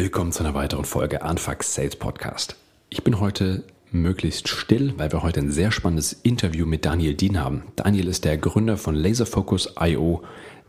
Willkommen zu einer weiteren Folge Anfuck Sales Podcast. Ich bin heute möglichst still, weil wir heute ein sehr spannendes Interview mit Daniel Dien haben. Daniel ist der Gründer von Laserfocus.io.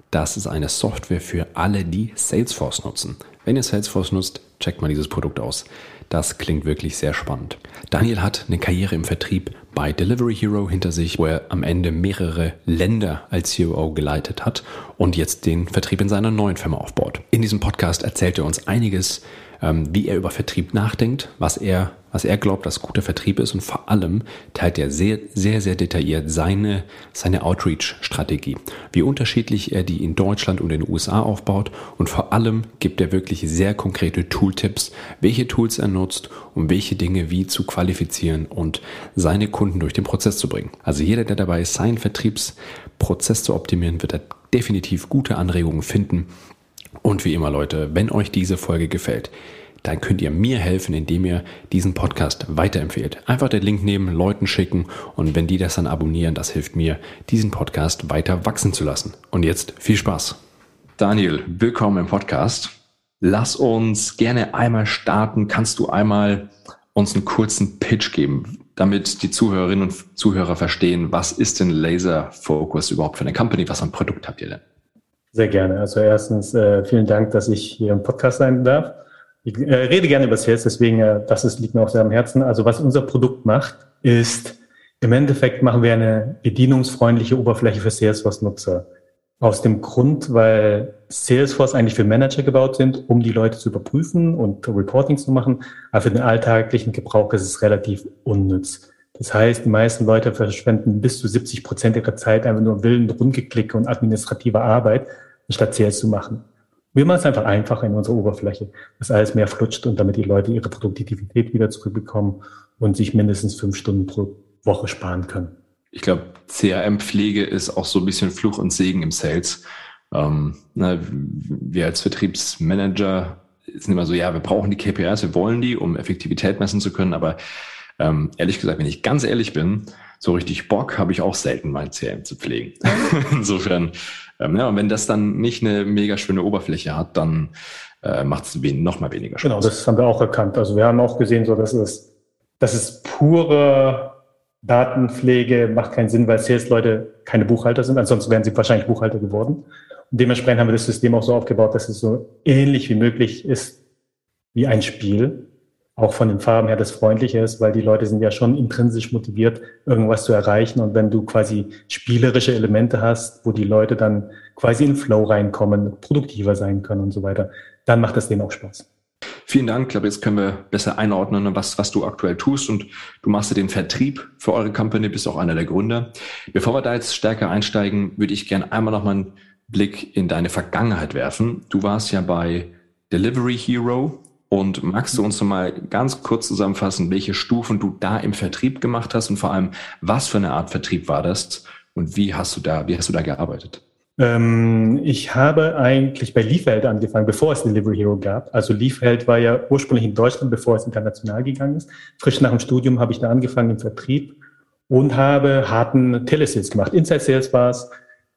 Das ist eine Software für alle, die Salesforce nutzen. Wenn ihr Salesforce nutzt, checkt mal dieses Produkt aus. Das klingt wirklich sehr spannend. Daniel hat eine Karriere im Vertrieb bei Delivery Hero hinter sich, wo er am Ende mehrere Länder als CEO geleitet hat und jetzt den Vertrieb in seiner neuen Firma aufbaut. In diesem Podcast erzählt er uns einiges wie er über Vertrieb nachdenkt, was er, was er glaubt, dass guter Vertrieb ist. Und vor allem teilt er sehr, sehr, sehr detailliert seine, seine Outreach-Strategie, wie unterschiedlich er die in Deutschland und in den USA aufbaut. Und vor allem gibt er wirklich sehr konkrete Tooltips, welche Tools er nutzt, um welche Dinge wie zu qualifizieren und seine Kunden durch den Prozess zu bringen. Also jeder, der dabei ist, seinen Vertriebsprozess zu optimieren, wird er definitiv gute Anregungen finden und wie immer, Leute, wenn euch diese Folge gefällt, dann könnt ihr mir helfen, indem ihr diesen Podcast weiterempfehlt. Einfach den Link nehmen, Leuten schicken und wenn die das dann abonnieren, das hilft mir, diesen Podcast weiter wachsen zu lassen. Und jetzt viel Spaß. Daniel, willkommen im Podcast. Lass uns gerne einmal starten. Kannst du einmal uns einen kurzen Pitch geben, damit die Zuhörerinnen und Zuhörer verstehen, was ist denn Laser Focus überhaupt für eine Company? Was für ein Produkt habt ihr denn? Sehr gerne. Also erstens äh, vielen Dank, dass ich hier im Podcast sein darf. Ich äh, rede gerne über Sales, deswegen äh, das ist, liegt mir auch sehr am Herzen. Also was unser Produkt macht, ist im Endeffekt machen wir eine bedienungsfreundliche Oberfläche für Salesforce-Nutzer. Aus dem Grund, weil Salesforce eigentlich für Manager gebaut sind, um die Leute zu überprüfen und Reporting zu machen. Aber für den alltäglichen Gebrauch ist es relativ unnütz. Das heißt, die meisten Leute verschwenden bis zu 70 Prozent ihrer Zeit einfach nur Willen, Rumgeklicke und administrative Arbeit, anstatt CS zu machen. Wir machen es einfach einfacher in unserer Oberfläche, dass alles mehr flutscht und damit die Leute ihre Produktivität wieder zurückbekommen und sich mindestens fünf Stunden pro Woche sparen können. Ich glaube, CRM-Pflege ist auch so ein bisschen Fluch und Segen im Sales. Ähm, na, wir als Vertriebsmanager sind immer so, ja, wir brauchen die KPIs, wir wollen die, um Effektivität messen zu können, aber ähm, ehrlich gesagt, wenn ich ganz ehrlich bin, so richtig Bock habe ich auch selten mal CRM zu pflegen. Insofern, ähm, ja, und wenn das dann nicht eine mega schöne Oberfläche hat, dann äh, macht es wen noch mal weniger Spaß. Genau, das haben wir auch erkannt. Also wir haben auch gesehen, so dass es, das ist pure Datenpflege, macht keinen Sinn, weil Sales-Leute keine Buchhalter sind. Ansonsten wären sie wahrscheinlich Buchhalter geworden. Und dementsprechend haben wir das System auch so aufgebaut, dass es so ähnlich wie möglich ist wie ein Spiel auch von den Farben her das Freundliche ist, weil die Leute sind ja schon intrinsisch motiviert, irgendwas zu erreichen. Und wenn du quasi spielerische Elemente hast, wo die Leute dann quasi in Flow reinkommen, produktiver sein können und so weiter, dann macht das denen auch Spaß. Vielen Dank. Ich glaube, jetzt können wir besser einordnen, was, was du aktuell tust. Und du machst ja den Vertrieb für eure Company, bist auch einer der Gründer. Bevor wir da jetzt stärker einsteigen, würde ich gerne einmal noch mal einen Blick in deine Vergangenheit werfen. Du warst ja bei Delivery Hero und magst du uns noch mal ganz kurz zusammenfassen, welche Stufen du da im Vertrieb gemacht hast und vor allem, was für eine Art Vertrieb war das und wie hast du da, wie hast du da gearbeitet? Ähm, ich habe eigentlich bei Liefeld angefangen, bevor es Delivery Hero gab. Also Liefeld war ja ursprünglich in Deutschland, bevor es international gegangen ist. Frisch nach dem Studium habe ich da angefangen im Vertrieb und habe harten Telesales gemacht. Inside Sales war es,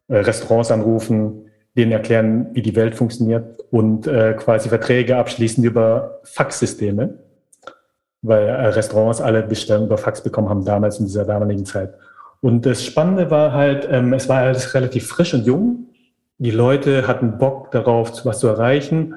äh, Restaurants anrufen, denen erklären, wie die Welt funktioniert und äh, quasi Verträge abschließen über Faxsysteme, weil äh, Restaurants alle Bestellungen über Fax bekommen haben damals in dieser damaligen Zeit. Und das Spannende war halt, ähm, es war alles relativ frisch und jung. Die Leute hatten Bock darauf, was zu erreichen.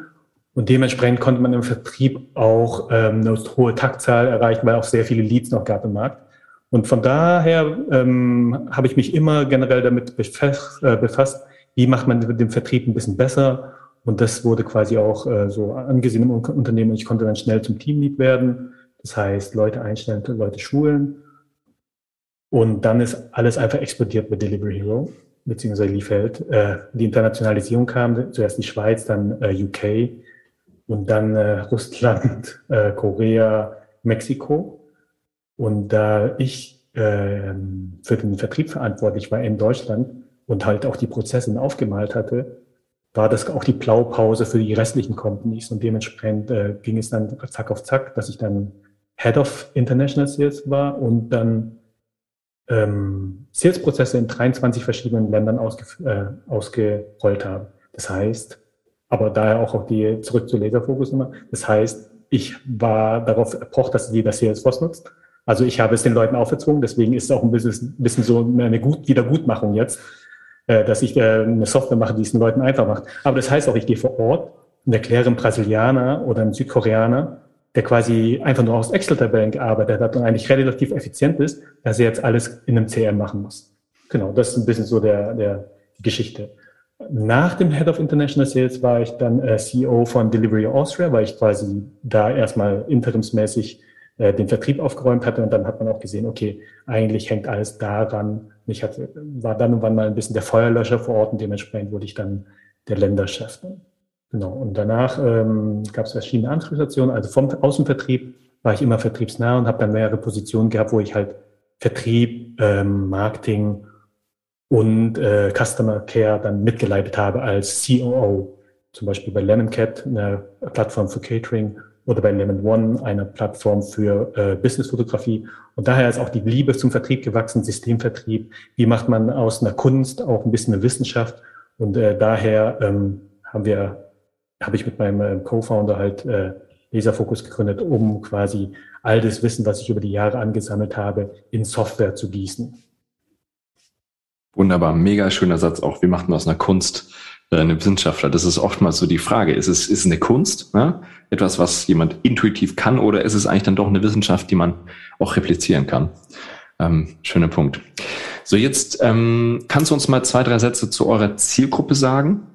Und dementsprechend konnte man im Vertrieb auch ähm, eine hohe Taktzahl erreichen, weil auch sehr viele Leads noch gab im Markt. Und von daher ähm, habe ich mich immer generell damit befasst, äh, befasst wie macht man den Vertrieb ein bisschen besser. Und das wurde quasi auch äh, so angesehen im Unternehmen. Ich konnte dann schnell zum Teamlead werden. Das heißt, Leute einstellen, Leute schulen. Und dann ist alles einfach explodiert mit Delivery Hero, beziehungsweise Liefeld. Äh, die Internationalisierung kam, zuerst die Schweiz, dann äh, UK und dann äh, Russland, äh, Korea, Mexiko. Und da ich äh, für den Vertrieb verantwortlich war in Deutschland, und halt auch die Prozesse aufgemalt hatte, war das auch die Blaupause für die restlichen Companies. Und dementsprechend äh, ging es dann zack auf zack, dass ich dann Head of International Sales war und dann ähm, Sales-Prozesse in 23 verschiedenen Ländern äh, ausgerollt habe. Das heißt, Aber daher auch, auch die zurück zu Laserfokus Nummer. Das heißt, ich war darauf erpocht, dass jeder Salesforce nutzt. Also ich habe es den Leuten aufgezwungen, deswegen ist es auch ein bisschen, bisschen so eine Gut Wiedergutmachung jetzt, dass ich äh, eine Software mache, die es den Leuten einfach macht. Aber das heißt auch, ich gehe vor Ort und erkläre einem Brasilianer oder einem Südkoreaner, der quasi einfach nur aus Excel-Tabellen gearbeitet hat und eigentlich relativ effizient ist, dass er jetzt alles in einem CRM machen muss. Genau, das ist ein bisschen so der, der Geschichte. Nach dem Head of International Sales war ich dann äh, CEO von Delivery Austria, weil ich quasi da erstmal interimsmäßig äh, den Vertrieb aufgeräumt hatte und dann hat man auch gesehen, okay, eigentlich hängt alles daran. Ich hatte, war dann und wann mal ein bisschen der Feuerlöscher vor Ort und dementsprechend wurde ich dann der Länderchef. Genau. Und danach ähm, gab es verschiedene Antriebsstationen. Also vom Außenvertrieb war ich immer vertriebsnah und habe dann mehrere Positionen gehabt, wo ich halt Vertrieb, ähm, Marketing und äh, Customer Care dann mitgeleitet habe als COO. Zum Beispiel bei Lemon Cat, eine Plattform für Catering, oder bei Lemon One, eine Plattform für äh, Businessfotografie. Und daher ist auch die Liebe zum Vertrieb gewachsen, Systemvertrieb. Wie macht man aus einer Kunst auch ein bisschen eine Wissenschaft? Und äh, daher ähm, haben wir, habe ich mit meinem äh, Co-Founder halt äh, Laserfokus gegründet, um quasi all das Wissen, was ich über die Jahre angesammelt habe, in Software zu gießen. Wunderbar, mega schöner Satz auch. Wie macht man aus einer Kunst eine Wissenschaftler? Das ist oftmals so die Frage. Ist es, ist eine Kunst, ne? etwas, was jemand intuitiv kann, oder ist es eigentlich dann doch eine Wissenschaft, die man auch replizieren kann? Ähm, schöner Punkt. So, jetzt ähm, kannst du uns mal zwei, drei Sätze zu eurer Zielgruppe sagen?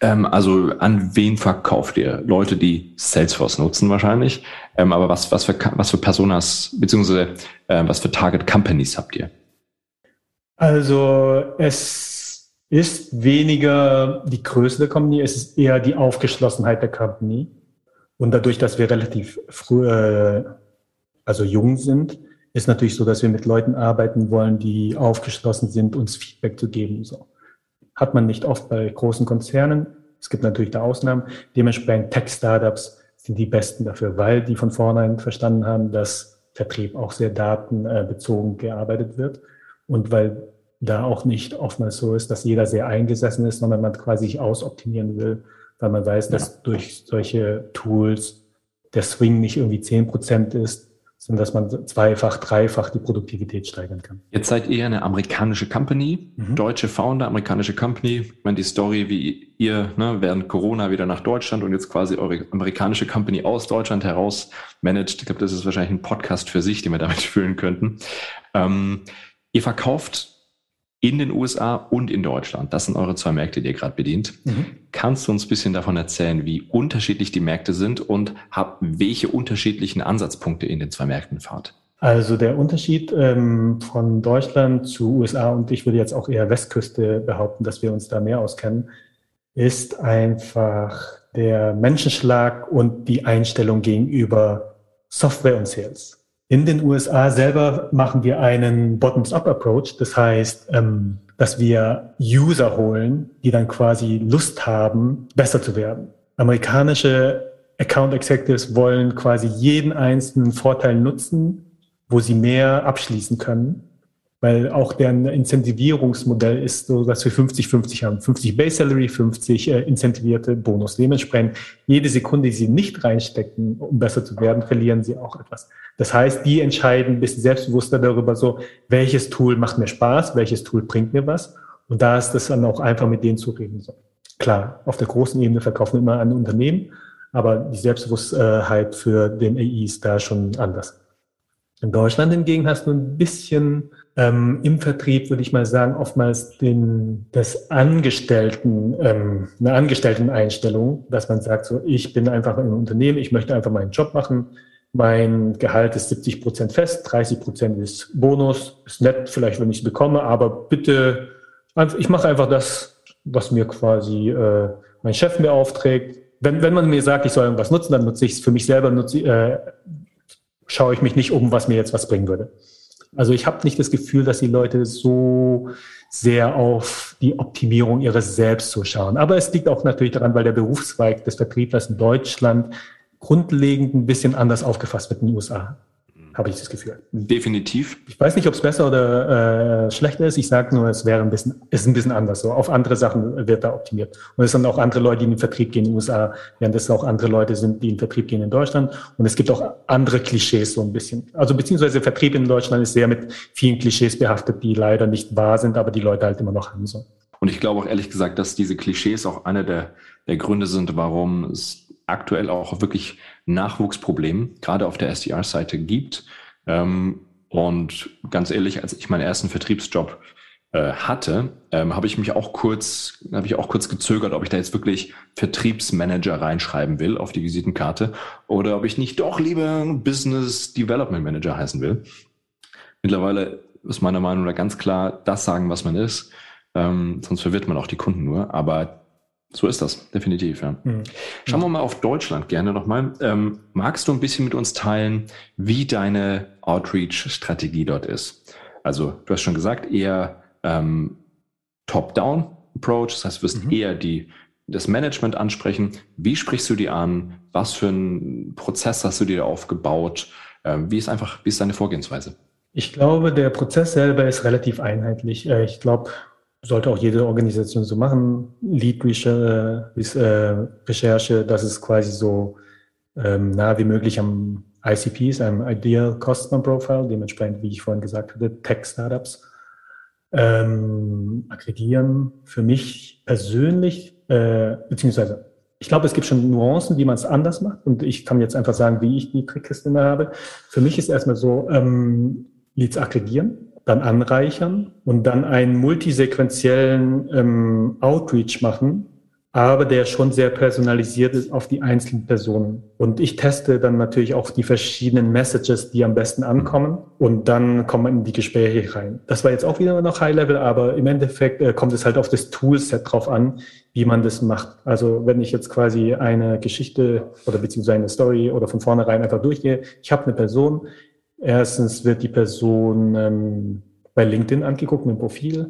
Ähm, also an wen verkauft ihr? Leute, die Salesforce nutzen wahrscheinlich. Ähm, aber was, was, für, was für Personas, beziehungsweise äh, was für Target Companies habt ihr? Also es ist weniger die Größe der Company, es ist eher die Aufgeschlossenheit der Company. Und dadurch, dass wir relativ früh, äh, also jung sind, ist natürlich so, dass wir mit Leuten arbeiten wollen, die aufgeschlossen sind, uns Feedback zu geben. So. Hat man nicht oft bei großen Konzernen. Es gibt natürlich da Ausnahmen. Dementsprechend Tech-Startups sind die besten dafür, weil die von vornherein verstanden haben, dass Vertrieb auch sehr datenbezogen gearbeitet wird und weil da auch nicht oftmals so ist, dass jeder sehr eingesessen ist, sondern man quasi sich ausoptimieren will, weil man weiß, dass ja. durch solche Tools der Swing nicht irgendwie zehn Prozent ist, sondern dass man zweifach, dreifach die Produktivität steigern kann. Jetzt seid ihr eine amerikanische Company, mhm. deutsche Founder, amerikanische Company. Ich meine, die Story, wie ihr ne, während Corona wieder nach Deutschland und jetzt quasi eure amerikanische Company aus Deutschland heraus managt. Ich glaube, das ist wahrscheinlich ein Podcast für sich, den wir damit füllen könnten. Ähm, Ihr verkauft in den USA und in Deutschland. Das sind eure zwei Märkte, die ihr gerade bedient. Mhm. Kannst du uns ein bisschen davon erzählen, wie unterschiedlich die Märkte sind und hab, welche unterschiedlichen Ansatzpunkte in den zwei Märkten fahrt? Also der Unterschied ähm, von Deutschland zu USA und ich würde jetzt auch eher Westküste behaupten, dass wir uns da mehr auskennen, ist einfach der Menschenschlag und die Einstellung gegenüber Software und Sales. In den USA selber machen wir einen Bottoms-up-Approach. Das heißt, ähm, dass wir User holen, die dann quasi Lust haben, besser zu werden. Amerikanische Account Executives wollen quasi jeden einzelnen Vorteil nutzen, wo sie mehr abschließen können weil auch deren Incentivierungsmodell ist so, dass wir 50-50 haben. 50 Base Salary, 50 äh, incentivierte Bonus. Dementsprechend jede Sekunde, die sie nicht reinstecken, um besser zu werden, verlieren sie auch etwas. Das heißt, die entscheiden ein bisschen selbstbewusster darüber so, welches Tool macht mir Spaß, welches Tool bringt mir was. Und da ist es dann auch einfach mit denen zu reden. So. Klar, auf der großen Ebene verkaufen wir immer an Unternehmen, aber die Selbstbewusstheit für den AI ist da schon anders. In Deutschland hingegen hast du ein bisschen ähm, im Vertrieb, würde ich mal sagen, oftmals den, das Angestellten, ähm, eine Angestellten-Einstellung, dass man sagt, so, ich bin einfach ein Unternehmen, ich möchte einfach meinen Job machen. Mein Gehalt ist 70 Prozent fest, 30 Prozent ist Bonus, ist nett, vielleicht, wenn ich es bekomme, aber bitte, ich mache einfach das, was mir quasi äh, mein Chef mir aufträgt. Wenn, wenn man mir sagt, ich soll irgendwas nutzen, dann nutze ich es für mich selber, nutze, äh, schaue ich mich nicht um, was mir jetzt was bringen würde. Also ich habe nicht das Gefühl, dass die Leute so sehr auf die Optimierung ihres Selbst so schauen. Aber es liegt auch natürlich daran, weil der Berufszweig des Vertrieblers in Deutschland grundlegend ein bisschen anders aufgefasst wird in den USA. Habe ich das Gefühl. Definitiv. Ich weiß nicht, ob es besser oder äh, schlechter ist. Ich sage nur, es wäre ein bisschen, ist ein bisschen anders. So auf andere Sachen wird da optimiert. Und es sind auch andere Leute, die in den Vertrieb gehen in den USA, während es auch andere Leute sind, die in den Vertrieb gehen in Deutschland. Und es gibt auch andere Klischees so ein bisschen. Also beziehungsweise Vertrieb in Deutschland ist sehr mit vielen Klischees behaftet, die leider nicht wahr sind, aber die Leute halt immer noch haben so. Und ich glaube auch ehrlich gesagt, dass diese Klischees auch einer der, der Gründe sind, warum es aktuell auch wirklich Nachwuchsprobleme, gerade auf der SDR-Seite gibt. Ähm, und ganz ehrlich, als ich meinen ersten Vertriebsjob äh, hatte, ähm, habe ich mich auch kurz, habe ich auch kurz gezögert, ob ich da jetzt wirklich Vertriebsmanager reinschreiben will auf die Visitenkarte oder ob ich nicht doch lieber Business Development Manager heißen will. Mittlerweile ist meiner Meinung nach ganz klar das sagen, was man ist. Ähm, sonst verwirrt man auch die Kunden nur. Aber so ist das, definitiv. Ja. Mhm. Schauen wir mal auf Deutschland gerne nochmal. Ähm, magst du ein bisschen mit uns teilen, wie deine Outreach-Strategie dort ist? Also, du hast schon gesagt, eher ähm, Top-Down-Approach, das heißt, du wirst mhm. eher die, das Management ansprechen. Wie sprichst du die an? Was für einen Prozess hast du dir aufgebaut? Ähm, wie ist einfach, wie ist deine Vorgehensweise? Ich glaube, der Prozess selber ist relativ einheitlich. Äh, ich glaube, sollte auch jede Organisation so machen. Lead äh, Recherche, das ist quasi so ähm, nah wie möglich am ICPs, einem Ideal Customer Profile, dementsprechend, wie ich vorhin gesagt hatte, Tech-Startups. Ähm, aggregieren für mich persönlich, äh, beziehungsweise ich glaube, es gibt schon Nuancen, wie man es anders macht. Und ich kann jetzt einfach sagen, wie ich die Trickkiste habe. Für mich ist erstmal so, ähm, Leads aggregieren dann anreichern und dann einen multisequenziellen ähm, Outreach machen, aber der schon sehr personalisiert ist auf die einzelnen Personen. Und ich teste dann natürlich auch die verschiedenen Messages, die am besten ankommen und dann kommen wir in die Gespräche rein. Das war jetzt auch wieder noch High Level, aber im Endeffekt äh, kommt es halt auf das Toolset drauf an, wie man das macht. Also wenn ich jetzt quasi eine Geschichte oder beziehungsweise eine Story oder von vornherein einfach durchgehe, ich habe eine Person, Erstens wird die Person ähm, bei LinkedIn angeguckt dem Profil.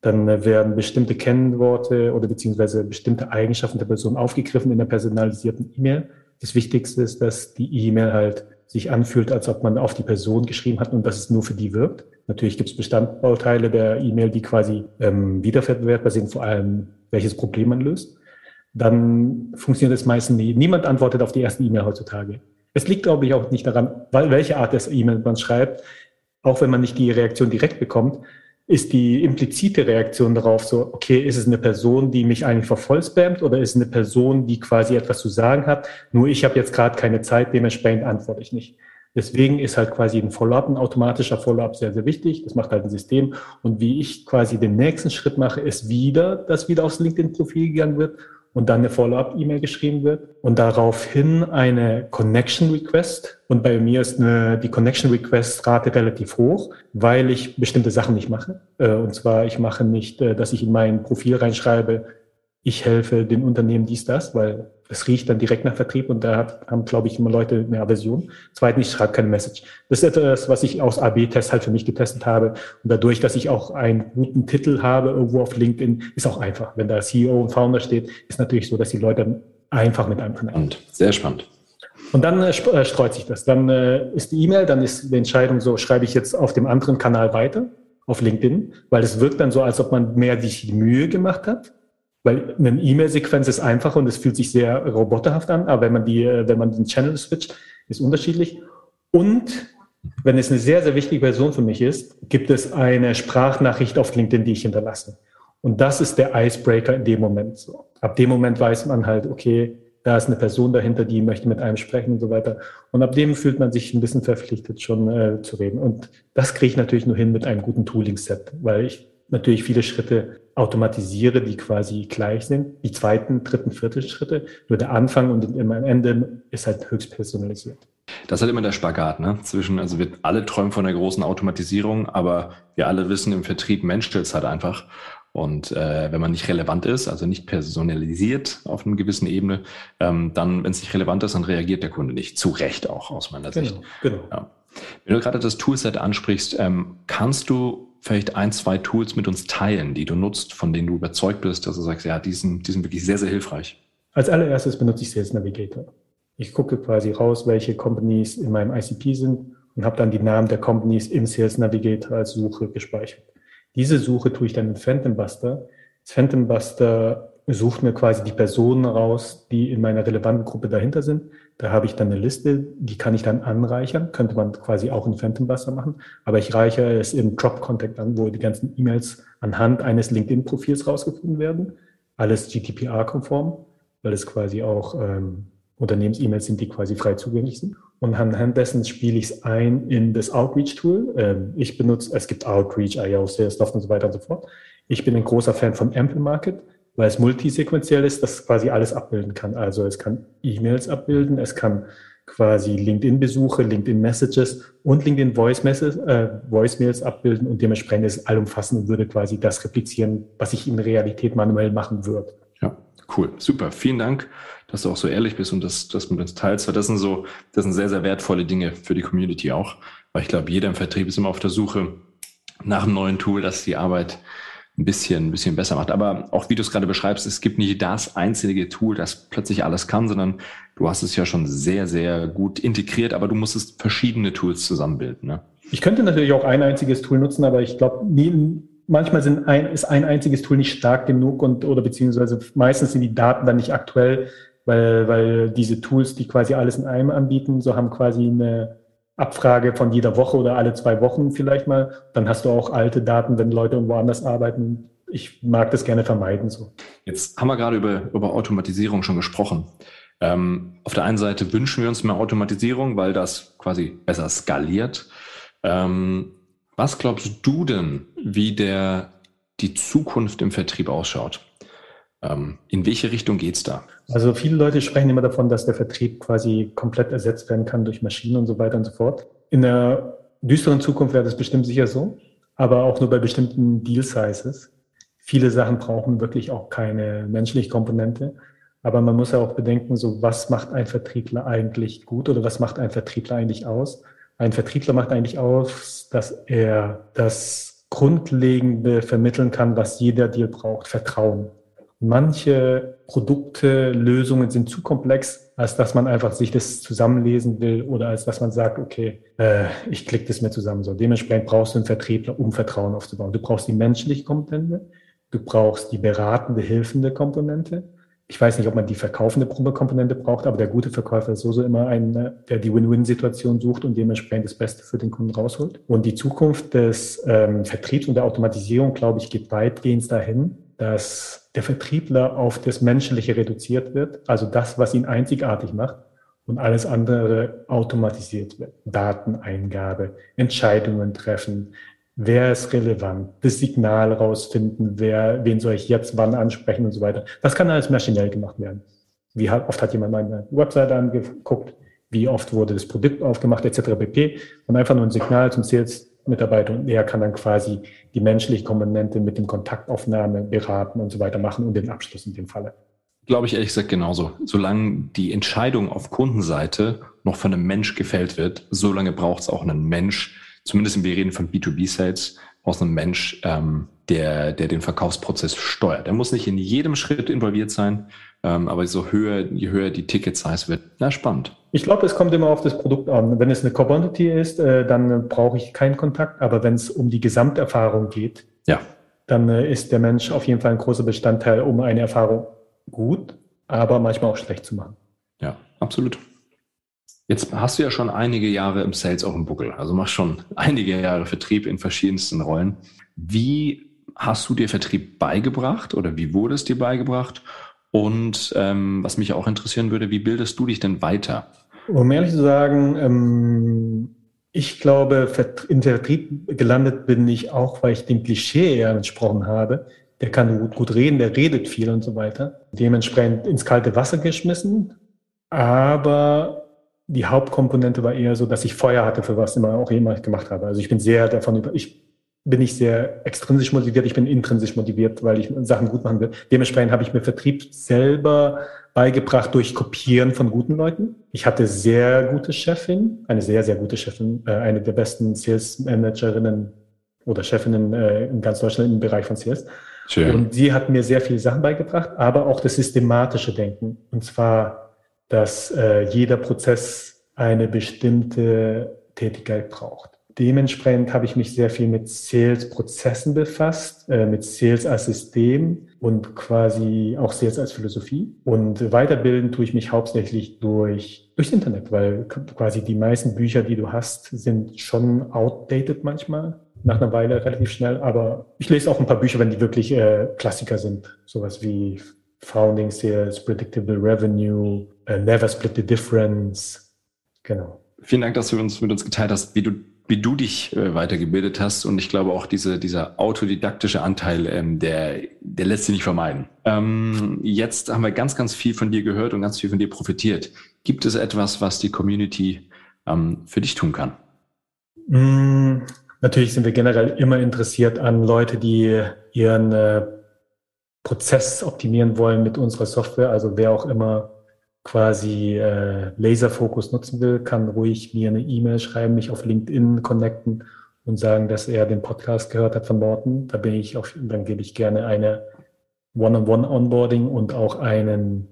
Dann äh, werden bestimmte Kennworte oder beziehungsweise bestimmte Eigenschaften der Person aufgegriffen in der personalisierten E-Mail. Das Wichtigste ist, dass die E-Mail halt sich anfühlt, als ob man auf die Person geschrieben hat und dass es nur für die wirkt. Natürlich gibt es Bestandbauteile der E-Mail, die quasi ähm, wiederverwertbar sind, vor allem welches Problem man löst. Dann funktioniert es meistens nie. Niemand antwortet auf die erste E-Mail heutzutage. Es liegt, glaube ich, auch nicht daran, weil welche Art des E-Mail man schreibt, auch wenn man nicht die Reaktion direkt bekommt, ist die implizite Reaktion darauf so, okay, ist es eine Person, die mich eigentlich vervollspammt oder ist es eine Person, die quasi etwas zu sagen hat, nur ich habe jetzt gerade keine Zeit, dementsprechend antworte ich nicht. Deswegen ist halt quasi ein Follow-up, ein automatischer Follow-up sehr, sehr wichtig. Das macht halt ein System. Und wie ich quasi den nächsten Schritt mache, ist wieder, dass wieder aufs LinkedIn-Profil gegangen wird und dann eine Follow-up-E-Mail geschrieben wird und daraufhin eine Connection Request. Und bei mir ist eine, die Connection Request Rate relativ hoch, weil ich bestimmte Sachen nicht mache. Äh, und zwar, ich mache nicht, äh, dass ich in mein Profil reinschreibe, ich helfe den Unternehmen dies, das, weil es riecht dann direkt nach Vertrieb und da haben, glaube ich, immer Leute eine Aversion. Zweitens, ich schreibe keine Message. Das ist etwas, was ich aus AB-Test halt für mich getestet habe. Und dadurch, dass ich auch einen guten Titel habe irgendwo auf LinkedIn, ist auch einfach. Wenn da CEO und Founder steht, ist natürlich so, dass die Leute einfach mit einem connecten. Sehr spannend. Und dann äh, äh, streut sich das. Dann äh, ist die E-Mail, dann ist die Entscheidung so, schreibe ich jetzt auf dem anderen Kanal weiter, auf LinkedIn, weil es wirkt dann so, als ob man mehr sich die Mühe gemacht hat weil eine E-Mail-Sequenz ist einfach und es fühlt sich sehr roboterhaft an, aber wenn man die, äh, wenn man den Channel switcht, ist unterschiedlich. Und wenn es eine sehr, sehr wichtige Person für mich ist, gibt es eine Sprachnachricht auf LinkedIn, die ich hinterlasse. Und das ist der Icebreaker in dem Moment. So. Ab dem Moment weiß man halt, okay, da ist eine Person dahinter, die möchte mit einem sprechen und so weiter. Und ab dem fühlt man sich ein bisschen verpflichtet, schon äh, zu reden. Und das kriege ich natürlich nur hin mit einem guten Tooling-Set, weil ich natürlich viele Schritte automatisiere, die quasi gleich sind. Die zweiten, dritten, vierten Schritte. Nur der Anfang und am Ende ist halt höchst personalisiert. Das ist halt immer der Spagat, ne? Zwischen, also wir alle träumen von einer großen Automatisierung, aber wir alle wissen, im Vertrieb menschelt es halt einfach. Und äh, wenn man nicht relevant ist, also nicht personalisiert auf einer gewissen Ebene, ähm, dann, wenn es nicht relevant ist, dann reagiert der Kunde nicht. Zu Recht auch aus meiner genau, Sicht. Genau. Ja. Wenn du gerade das Toolset ansprichst, ähm, kannst du vielleicht ein, zwei Tools mit uns teilen, die du nutzt, von denen du überzeugt bist, dass du sagst, ja, die sind, die sind wirklich sehr, sehr hilfreich? Als allererstes benutze ich Sales Navigator. Ich gucke quasi raus, welche Companies in meinem ICP sind und habe dann die Namen der Companies im Sales Navigator als Suche gespeichert. Diese Suche tue ich dann in Phantom Buster. Das Phantom Buster sucht mir quasi die Personen raus, die in meiner relevanten Gruppe dahinter sind. Da habe ich dann eine Liste, die kann ich dann anreichern. Könnte man quasi auch in Phantom Buster machen. Aber ich reichere es im Drop Contact an, wo die ganzen E-Mails anhand eines LinkedIn-Profils rausgefunden werden. Alles GDPR-konform, weil es quasi auch ähm, Unternehmens-E-Mails sind, die quasi frei zugänglich sind. Und anhand dessen spiele ich es ein in das Outreach-Tool. Ähm, ich benutze, es gibt Outreach, IO, Salesloft und so weiter und so fort. Ich bin ein großer Fan von Ample Market, weil es multisequenziell ist, das quasi alles abbilden kann. Also es kann E-Mails abbilden, es kann quasi LinkedIn-Besuche, LinkedIn-Messages und LinkedIn Voice-Mails äh, Voice abbilden und dementsprechend ist es allumfassend und würde quasi das replizieren, was ich in Realität manuell machen würde. Ja, cool, super. Vielen Dank, dass du auch so ehrlich bist und das, das mit uns teilst. Das sind so, das sind sehr, sehr wertvolle Dinge für die Community auch, weil ich glaube, jeder im Vertrieb ist immer auf der Suche nach einem neuen Tool, das die Arbeit ein bisschen, ein bisschen besser macht. Aber auch wie du es gerade beschreibst, es gibt nicht das einzige Tool, das plötzlich alles kann, sondern du hast es ja schon sehr, sehr gut integriert, aber du musstest verschiedene Tools zusammenbilden. Ne? Ich könnte natürlich auch ein einziges Tool nutzen, aber ich glaube, manchmal sind ein, ist ein einziges Tool nicht stark genug und oder beziehungsweise meistens sind die Daten dann nicht aktuell, weil, weil diese Tools, die quasi alles in einem anbieten, so haben quasi eine Abfrage von jeder Woche oder alle zwei Wochen vielleicht mal. Dann hast du auch alte Daten, wenn Leute irgendwo anders arbeiten. Ich mag das gerne vermeiden so. Jetzt haben wir gerade über, über Automatisierung schon gesprochen. Ähm, auf der einen Seite wünschen wir uns mehr Automatisierung, weil das quasi besser skaliert. Ähm, was glaubst du denn, wie der, die Zukunft im Vertrieb ausschaut? Ähm, in welche Richtung geht es da? Also viele Leute sprechen immer davon, dass der Vertrieb quasi komplett ersetzt werden kann durch Maschinen und so weiter und so fort. In der düsteren Zukunft wäre das bestimmt sicher so, aber auch nur bei bestimmten Deal-Sizes. Viele Sachen brauchen wirklich auch keine menschliche Komponente. Aber man muss ja auch bedenken, so was macht ein Vertriebler eigentlich gut oder was macht ein Vertriebler eigentlich aus? Ein Vertriebler macht eigentlich aus, dass er das Grundlegende vermitteln kann, was jeder Deal braucht, Vertrauen manche Produkte, Lösungen sind zu komplex, als dass man einfach sich das zusammenlesen will oder als dass man sagt, okay, äh, ich klicke das mir zusammen. So dementsprechend brauchst du einen Vertriebler, um Vertrauen aufzubauen. Du brauchst die menschliche Komponente, du brauchst die beratende, hilfende Komponente. Ich weiß nicht, ob man die verkaufende Komponente braucht, aber der gute Verkäufer ist sowieso immer ein, der die Win-Win-Situation sucht und dementsprechend das Beste für den Kunden rausholt. Und die Zukunft des ähm, Vertriebs und der Automatisierung, glaube ich, geht weitgehend dahin, dass der Vertriebler auf das Menschliche reduziert wird, also das, was ihn einzigartig macht und alles andere automatisiert wird. Dateneingabe, Entscheidungen treffen, wer ist relevant, das Signal rausfinden, wer, wen soll ich jetzt wann ansprechen und so weiter. Das kann alles maschinell gemacht werden. Wie oft hat jemand meine Webseite angeguckt, wie oft wurde das Produkt aufgemacht, etc. pp. Und einfach nur ein Signal zum Sales Mitarbeiter und er kann dann quasi die menschliche Komponente mit dem Kontaktaufnahme beraten und so weiter machen und den Abschluss in dem Falle. Glaube ich ehrlich gesagt genauso. Solange die Entscheidung auf Kundenseite noch von einem Mensch gefällt wird, solange braucht es auch einen Mensch, zumindest wir reden von B2B-Sales, aus einem Mensch, ähm, der, der den Verkaufsprozess steuert. Er muss nicht in jedem Schritt involviert sein, ähm, aber so höher, je höher die Ticket-Size wird, na spannend. Ich glaube, es kommt immer auf das Produkt an. Wenn es eine Commodity ist, äh, dann brauche ich keinen Kontakt. Aber wenn es um die Gesamterfahrung geht, ja. dann äh, ist der Mensch auf jeden Fall ein großer Bestandteil, um eine Erfahrung gut, aber manchmal auch schlecht zu machen. Ja, absolut. Jetzt hast du ja schon einige Jahre im Sales auf dem Buckel, also machst schon einige Jahre Vertrieb in verschiedensten Rollen. Wie hast du dir Vertrieb beigebracht oder wie wurde es dir beigebracht? Und ähm, was mich auch interessieren würde, wie bildest du dich denn weiter? Um ehrlich zu sagen, ähm, ich glaube, in Vertrieb gelandet bin ich auch, weil ich dem Klischee eher entsprochen habe. Der kann gut, gut reden, der redet viel und so weiter. Dementsprechend ins kalte Wasser geschmissen. Aber die Hauptkomponente war eher so, dass ich Feuer hatte, für was immer auch immer ich gemacht habe. Also ich bin sehr davon über, ich bin ich sehr extrinsisch motiviert, ich bin intrinsisch motiviert, weil ich Sachen gut machen will. Dementsprechend habe ich mir Vertrieb selber beigebracht durch Kopieren von guten Leuten. Ich hatte sehr gute Chefin, eine sehr, sehr gute Chefin, äh, eine der besten Sales Managerinnen oder Chefinnen äh, in ganz Deutschland im Bereich von Sales. Schön. Und sie hat mir sehr viele Sachen beigebracht, aber auch das systematische Denken. Und zwar, dass äh, jeder Prozess eine bestimmte Tätigkeit braucht. Dementsprechend habe ich mich sehr viel mit Sales-Prozessen befasst, äh, mit Sales als System und quasi auch Sales als Philosophie. Und weiterbilden tue ich mich hauptsächlich durch, durchs Internet, weil quasi die meisten Bücher, die du hast, sind schon outdated manchmal nach einer Weile relativ schnell, aber ich lese auch ein paar Bücher, wenn die wirklich äh, Klassiker sind. Sowas wie Founding Sales, Predictable Revenue, uh, Never Split the Difference. Genau. Vielen Dank, dass du uns mit uns geteilt hast, wie du, wie du dich äh, weitergebildet hast. Und ich glaube auch diese, dieser autodidaktische Anteil, ähm, der, der lässt sich nicht vermeiden. Ähm, jetzt haben wir ganz, ganz viel von dir gehört und ganz viel von dir profitiert. Gibt es etwas, was die Community ähm, für dich tun kann? Mm, natürlich sind wir generell immer interessiert an Leute, die ihren äh, Prozess optimieren wollen mit unserer Software. Also wer auch immer quasi äh, Laserfokus nutzen will, kann ruhig mir eine E-Mail schreiben, mich auf LinkedIn connecten und sagen, dass er den Podcast gehört hat von Morten. Da bin ich auch, dann gebe ich gerne eine One-on-One-Onboarding und auch einen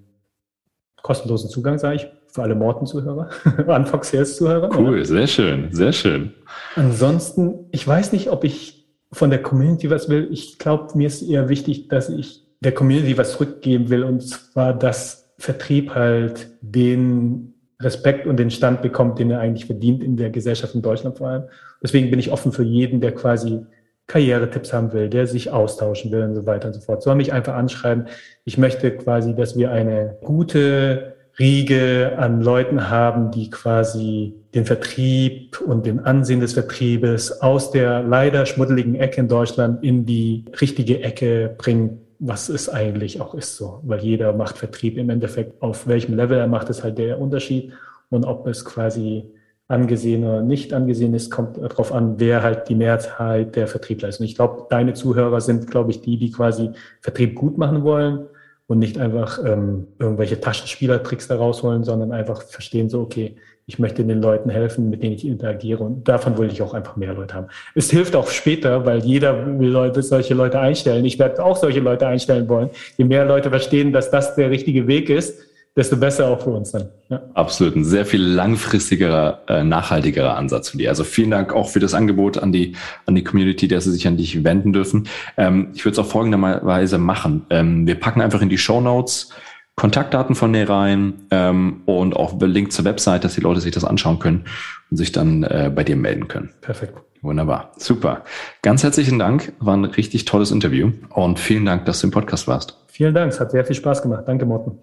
kostenlosen Zugang, sage ich, für alle Morten-Zuhörer, Anfang Sales-Zuhörer. Cool, sehr schön, sehr schön. Ansonsten, ich weiß nicht, ob ich von der Community was will. Ich glaube, mir ist eher wichtig, dass ich der Community was zurückgeben will und zwar, dass Vertrieb halt den Respekt und den Stand bekommt, den er eigentlich verdient in der Gesellschaft in Deutschland vor allem. Deswegen bin ich offen für jeden, der quasi Karrieretipps haben will, der sich austauschen will und so weiter und so fort. Soll mich einfach anschreiben. Ich möchte quasi, dass wir eine gute Riege an Leuten haben, die quasi den Vertrieb und den Ansehen des Vertriebes aus der leider schmuddeligen Ecke in Deutschland in die richtige Ecke bringen, was es eigentlich auch ist so. Weil jeder macht Vertrieb im Endeffekt, auf welchem Level er macht, ist halt der Unterschied. Und ob es quasi angesehen oder nicht angesehen ist, kommt darauf an, wer halt die Mehrheit der Vertriebler ist. Und ich glaube, deine Zuhörer sind, glaube ich, die, die quasi Vertrieb gut machen wollen und nicht einfach ähm, irgendwelche Taschenspielertricks da rausholen, sondern einfach verstehen so, okay, ich möchte den Leuten helfen, mit denen ich interagiere und davon will ich auch einfach mehr Leute haben. Es hilft auch später, weil jeder will Leute, solche Leute einstellen. Ich werde auch solche Leute einstellen wollen. Je mehr Leute verstehen, dass das der richtige Weg ist, desto besser auch für uns dann. Ja. Absolut, ein sehr viel langfristigerer, äh, nachhaltigerer Ansatz für die. Also vielen Dank auch für das Angebot an die an die Community, dass sie sich an dich wenden dürfen. Ähm, ich würde es auch folgenderweise machen. Ähm, wir packen einfach in die Show Notes Kontaktdaten von dir rein ähm, und auch Link zur Website, dass die Leute sich das anschauen können und sich dann äh, bei dir melden können. Perfekt. Wunderbar, super. Ganz herzlichen Dank, war ein richtig tolles Interview und vielen Dank, dass du im Podcast warst. Vielen Dank, es hat sehr viel Spaß gemacht. Danke, Morten.